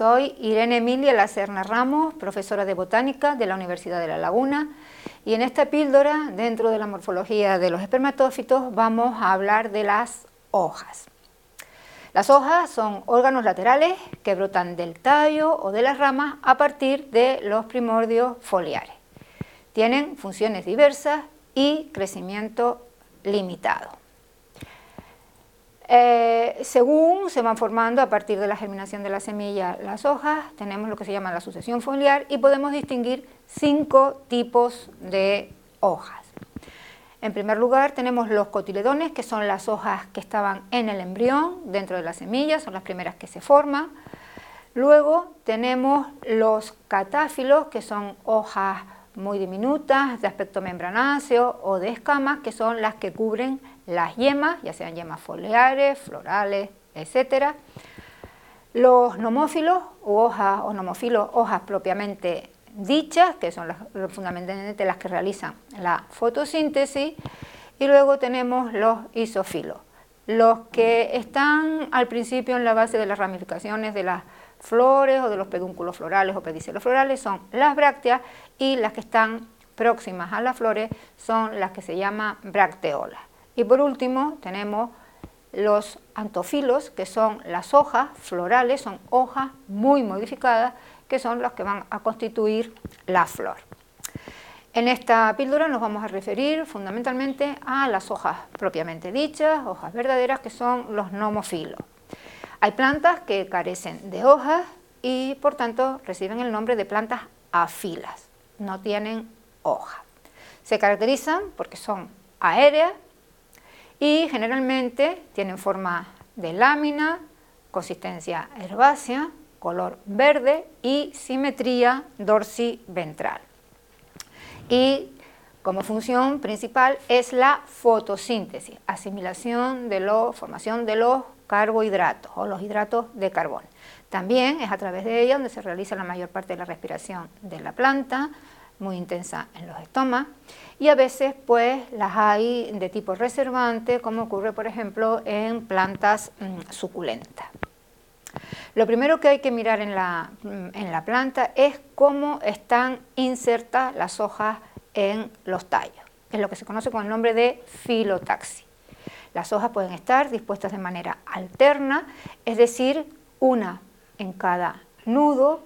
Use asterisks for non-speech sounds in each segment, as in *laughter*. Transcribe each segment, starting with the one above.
Soy Irene Emilia Lacerna Ramos, profesora de botánica de la Universidad de La Laguna y en esta píldora, dentro de la morfología de los espermatófitos, vamos a hablar de las hojas. Las hojas son órganos laterales que brotan del tallo o de las ramas a partir de los primordios foliares. Tienen funciones diversas y crecimiento limitado. Eh, según se van formando a partir de la germinación de la semilla las hojas, tenemos lo que se llama la sucesión foliar y podemos distinguir cinco tipos de hojas. En primer lugar tenemos los cotiledones, que son las hojas que estaban en el embrión, dentro de la semilla, son las primeras que se forman. Luego tenemos los catáfilos, que son hojas muy diminutas, de aspecto membranáceo o de escamas, que son las que cubren las yemas, ya sean yemas foliares, florales, etc. Los nomófilos o hojas o nomófilos, hojas propiamente dichas, que son fundamentalmente las que realizan la fotosíntesis, y luego tenemos los isófilos, los que están al principio en la base de las ramificaciones de las flores o de los pedúnculos florales o pedicelos florales son las brácteas y las que están próximas a las flores son las que se llaman bracteolas. Y por último tenemos los antofilos, que son las hojas florales, son hojas muy modificadas, que son las que van a constituir la flor. En esta píldora nos vamos a referir fundamentalmente a las hojas propiamente dichas, hojas verdaderas, que son los nomofilos. Hay plantas que carecen de hojas y por tanto reciben el nombre de plantas afilas, no tienen hojas. Se caracterizan porque son aéreas, y generalmente tienen forma de lámina, consistencia herbácea, color verde y simetría dorsiventral. Y como función principal es la fotosíntesis, asimilación de la formación de los carbohidratos o los hidratos de carbono. También es a través de ella donde se realiza la mayor parte de la respiración de la planta, muy intensa en los estomas y a veces pues las hay de tipo reservante como ocurre por ejemplo en plantas mm, suculentas. Lo primero que hay que mirar en la, en la planta es cómo están insertas las hojas en los tallos, que es lo que se conoce con el nombre de filotaxis. Las hojas pueden estar dispuestas de manera alterna, es decir, una en cada nudo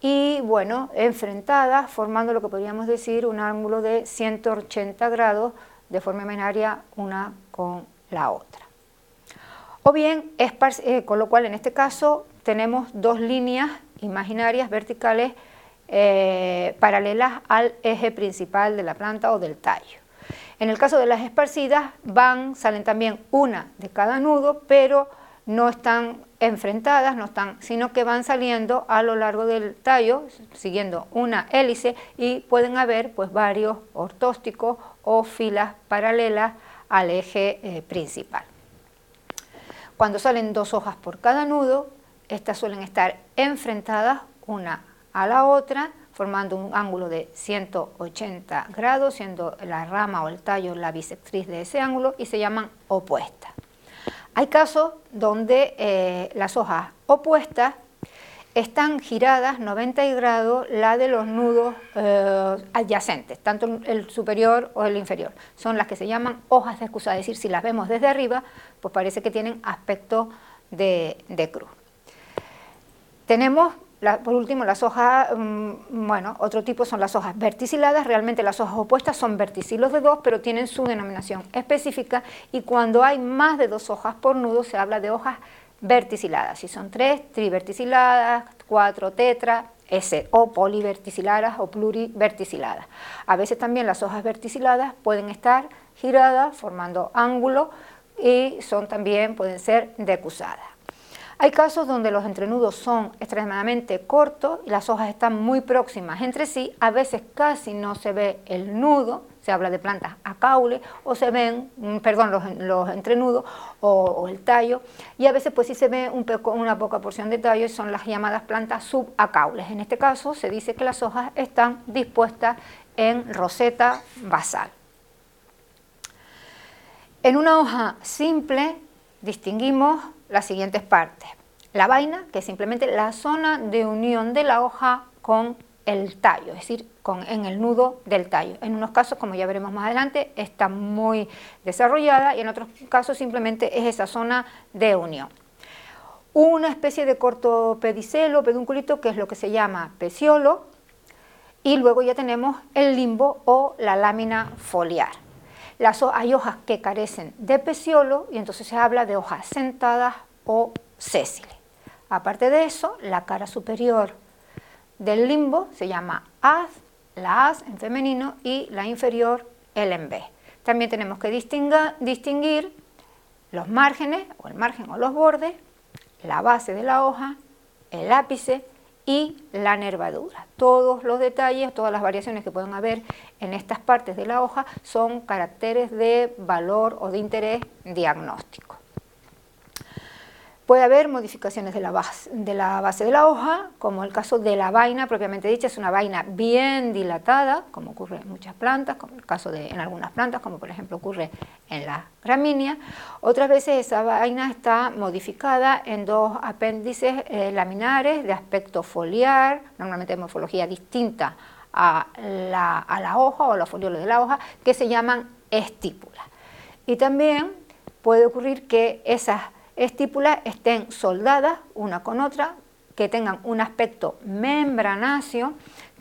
y bueno, enfrentadas formando lo que podríamos decir un ángulo de 180 grados de forma binaria una con la otra. O bien, eh, con lo cual en este caso tenemos dos líneas imaginarias verticales eh, paralelas al eje principal de la planta o del tallo. En el caso de las esparcidas van, salen también una de cada nudo, pero no están enfrentadas, no están, sino que van saliendo a lo largo del tallo, siguiendo una hélice y pueden haber pues varios ortósticos o filas paralelas al eje eh, principal. Cuando salen dos hojas por cada nudo, estas suelen estar enfrentadas una a la otra, formando un ángulo de 180 grados, siendo la rama o el tallo la bisectriz de ese ángulo, y se llaman opuestas. Hay casos donde eh, las hojas opuestas están giradas 90 grados la de los nudos eh, adyacentes, tanto el superior o el inferior. Son las que se llaman hojas de excusa, es decir, si las vemos desde arriba, pues parece que tienen aspecto de cruz. Tenemos por último, las hojas, mm, bueno, otro tipo son las hojas verticiladas, realmente las hojas opuestas son verticilos de dos, pero tienen su denominación específica y cuando hay más de dos hojas por nudo se habla de hojas verticiladas, si son tres, triverticiladas, cuatro, tetra, ese, o poliverticiladas o pluriverticiladas. A veces también las hojas verticiladas pueden estar giradas formando ángulos y son también, pueden ser decusadas. Hay casos donde los entrenudos son extremadamente cortos y las hojas están muy próximas entre sí, a veces casi no se ve el nudo, se habla de plantas acaules, o se ven, mm, perdón, los, entrenudos o, el tallo, y a veces pues sí se ve una poca porción de tallo y son las llamadas plantas subacaules. En este caso se dice que las hojas están dispuestas en roseta basal. En una hoja simple distinguimos las siguientes partes. la vaina, que es simplemente la zona de unión de la hoja con el tallo, es decir, en el nudo del tallo. En unos casos, como ya veremos más adelante, está muy desarrollada y en otros casos simplemente es esa zona de unión. Una especie de corto pedicelo, pedunculito, que es lo que se llama peciolo, y luego ya tenemos el limbo o la lámina foliar. Hay hojas que carecen de peciolo y entonces se habla de hojas sentadas o sésiles. Aparte de eso, la cara superior del limbo se llama haz, la haz en femenino y la inferior el en B. También tenemos que distinguir los márgenes o el margen o los bordes, la base de la hoja, el ápice y la nervadura. Todos los detalles, todas las variaciones que pueden haber en estas partes de la hoja son caracteres de valor o de interés diagnóstico. Puede haber modificaciones de la, base, de la hoja, como el caso de la vaina propiamente dicha, es una vaina bien dilatada, como ocurre en muchas plantas, como el caso de en algunas plantas, como por ejemplo ocurre en la gramínea. Otras veces esa vaina está modificada en dos apéndices eh, laminares de aspecto foliar, normalmente de morfología distinta a la, a la hoja o a los foliolos de la hoja, que se llaman estípulas. Y también puede ocurrir que esas estípulas estén soldadas una con otra, que tengan un aspecto membranáceo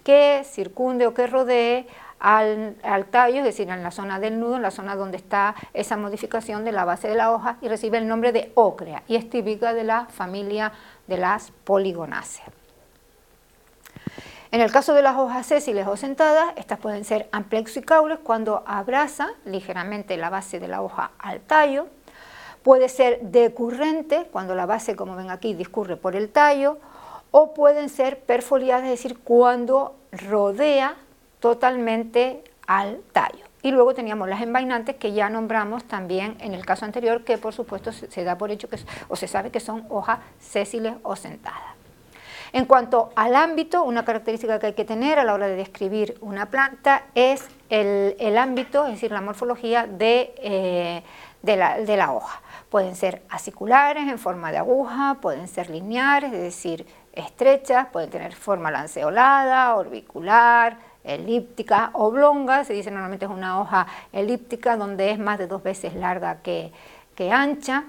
que circunde o que rodee al, tallo, es decir, en la zona del nudo, en la zona donde está esa modificación de la base de la hoja y recibe el nombre de ócrea y es típica de la familia de las poligonáceas. En el caso de las hojas sésiles o sentadas, estas pueden ser amplexicaules cuando abraza ligeramente la base de la hoja al tallo, Puede ser decurrente, cuando la base, como ven aquí, discurre por el tallo, o pueden ser perfoliadas, es decir, cuando rodea totalmente al tallo. Y luego teníamos las envainantes que ya nombramos también en el caso anterior, que por supuesto se da por hecho que, o se sabe que son hojas sésiles o sentadas. En cuanto al ámbito, una característica que hay que tener a la hora de describir una planta es el, ámbito, es decir, la morfología de, eh, de la hoja. Pueden ser aciculares en forma de aguja, pueden ser lineares, es decir, estrechas, pueden tener forma lanceolada, orbicular, elíptica, oblonga, se dice normalmente es una hoja elíptica donde es más de dos veces larga que, que ancha,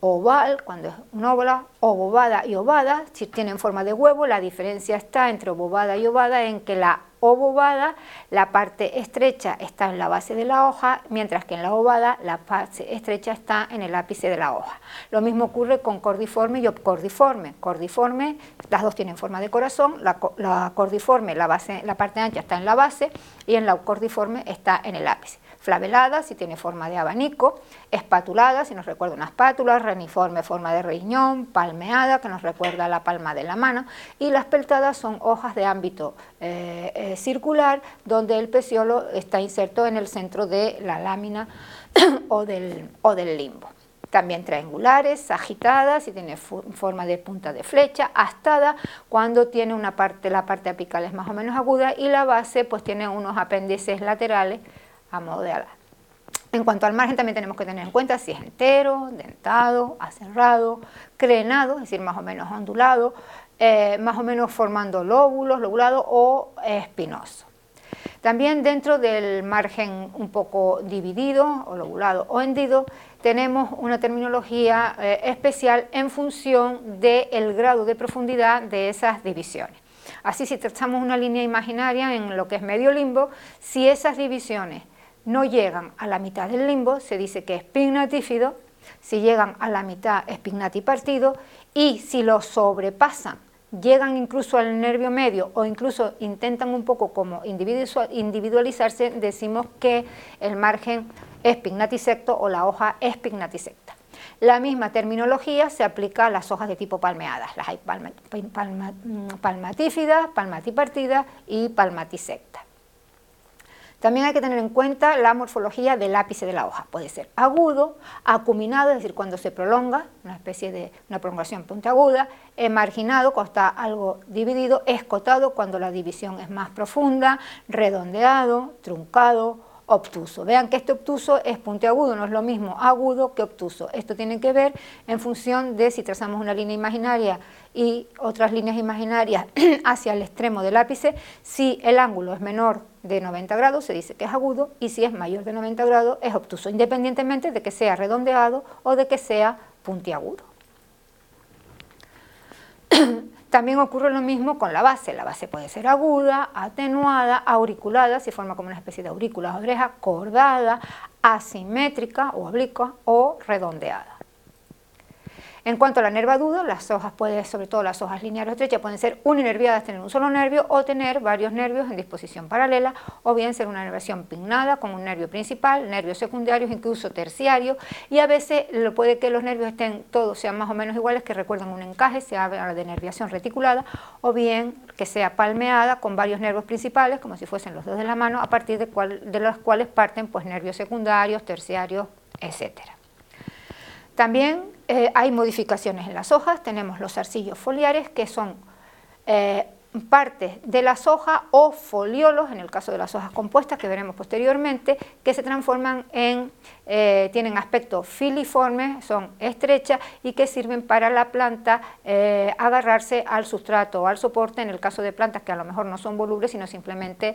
oval, cuando es una óvala, obovada y ovada, si tienen forma de huevo, la diferencia está entre obovada y ovada en que la obovada, la parte estrecha está en la base de la hoja, mientras que en la ovada la parte estrecha está en el ápice de la hoja. Lo mismo ocurre con cordiforme y obcordiforme. Cordiforme, las dos tienen forma de corazón, la, cordiforme, la, base, la parte ancha está en la base y en la cordiforme está en el ápice flavelada, si tiene forma de abanico, espatulada, si nos recuerda una espátula, reniforme, forma de riñón, palmeada, que nos recuerda la palma de la mano, y las peltadas son hojas de ámbito eh, eh, circular, donde el peciolo está inserto en el centro de la lámina *clears throat* o del, o del limbo. También triangulares, agitadas, si tiene forma de punta de flecha, astada, cuando tiene una parte, la parte apical es más o menos aguda y la base pues tiene unos apéndices laterales a modo de En cuanto al margen también tenemos que tener en cuenta si es entero, dentado, aserrado, crenado, es decir, más o menos ondulado, eh, más o menos formando lóbulos, lobulado o espinoso. También dentro del margen un poco dividido, o lobulado o hendido, tenemos una terminología eh, especial en función del grado de profundidad de esas divisiones. Así, si trazamos una línea imaginaria en lo que es medio limbo, si esas divisiones no llegan a la mitad del limbo, se dice que es pignatífido, si llegan a la mitad es pignatipartido y si lo sobrepasan, llegan incluso al nervio medio o incluso intentan un poco como individualizarse, decimos que el margen es pignatisecto o la hoja es pignatisecta. La misma terminología se aplica a las hojas de tipo palmeadas, las hay palmatífidas, palmatipartidas y palmatisectas. También hay que tener en cuenta la morfología del ápice de la hoja. Puede ser agudo, acuminado, es decir, cuando se prolonga, una especie de una prolongación puntiaguda, marginado, cuando está algo dividido, escotado, cuando la división es más profunda, redondeado, truncado, obtuso. Vean que este obtuso es puntiagudo, no es lo mismo agudo que obtuso. Esto tiene que ver en función de si trazamos una línea imaginaria y otras líneas imaginarias *clears throat* hacia el extremo del ápice, si el ángulo es menor de 90 grados se dice que es agudo y si es mayor de 90 grados es obtuso, independientemente de que sea redondeado o de que sea puntiagudo. *clears throat* *clears throat* También ocurre lo mismo con la base. La base puede ser aguda, atenuada, auriculada, si forma como una especie de aurícula o oreja, cordada, asimétrica o oblicua o redondeada. En cuanto a la nervadura, las hojas pueden, sobre todo las hojas lineales estrechas, pueden ser uninerviadas, tener un solo nervio o tener varios nervios en disposición paralela, o bien ser una nervación pignada con un nervio principal, nervios secundarios, incluso terciarios, y a veces lo puede que los nervios estén todos sean más o menos iguales, que recuerdan un encaje, se habla de nerviación reticulada, o bien que sea palmeada con varios nervios principales, como si fuesen los dedos de la mano, a partir de, los cuales parten pues, nervios secundarios, terciarios, etcétera. También eh, hay modificaciones en las hojas, tenemos los arcillos foliares que son eh, partes de las hojas o foliolos, en el caso de las hojas compuestas que veremos posteriormente, que se transforman en, eh, tienen aspecto filiforme, son estrechas y que sirven para la planta agarrarse al sustrato o al soporte en el caso de plantas que a lo mejor no son volubles sino simplemente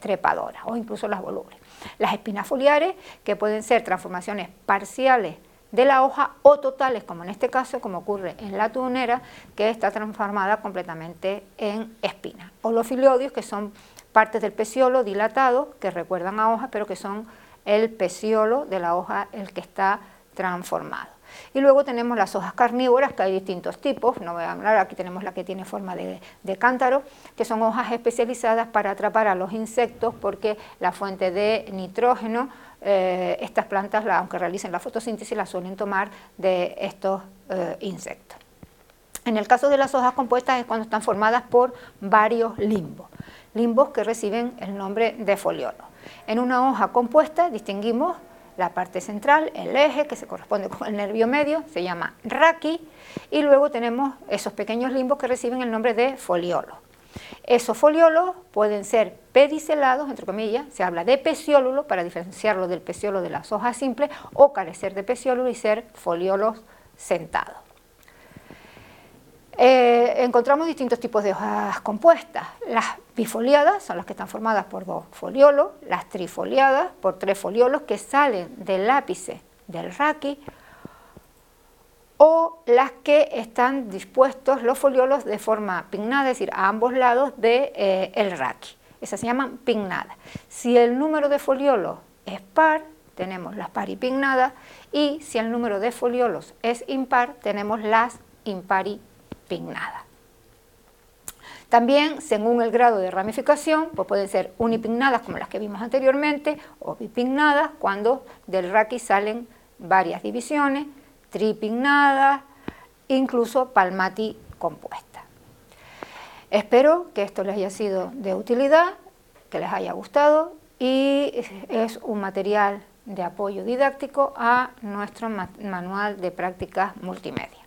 trepadoras o incluso las volubles. Las espinas foliares que pueden ser transformaciones parciales de la hoja o totales, como en este caso, como ocurre en la tunera, que está transformada completamente en espina. O los filiodios, que son partes del peciolo dilatado, que recuerdan a hojas, pero que son el peciolo de la hoja el que está transformado. Y luego tenemos las hojas carnívoras, que hay distintos tipos, no voy a hablar, aquí tenemos la que tiene forma de, cántaro, que son hojas especializadas para atrapar a los insectos porque la fuente de nitrógeno eh, estas plantas, aunque realicen la fotosíntesis, las suelen tomar de estos eh, insectos. En el caso de las hojas compuestas es cuando están formadas por varios limbos, limbos que reciben el nombre de foliolo. En una hoja compuesta distinguimos la parte central, el eje, que se corresponde con el nervio medio, se llama raqui, y luego tenemos esos pequeños limbos que reciben el nombre de foliolo. Esos foliolos pueden ser pedicelados, entre comillas, se habla de peciólulo para diferenciarlo del peciolo de las hojas simples, o carecer de peciólulo y ser foliolos sentados. Eh, encontramos distintos tipos de hojas compuestas. Las bifoliadas son las que están formadas por dos foliolos, las trifoliadas por tres foliolos que salen del ápice del raqui o las que están dispuestos los foliolos de forma pignada, es decir, a ambos lados del de, eh, raqui. Esas se llaman pignadas. Si el número de foliolos es par, tenemos las paripignadas y si el número de foliolos es impar, tenemos las imparipignadas. También, según el grado de ramificación, pues pueden ser unipignadas como las que vimos anteriormente o bipignadas cuando del raqui salen varias divisiones tripignada, incluso palmati compuesta. Espero que esto les haya sido de utilidad, que les haya gustado y es un material de apoyo didáctico a nuestro manual de prácticas multimedia.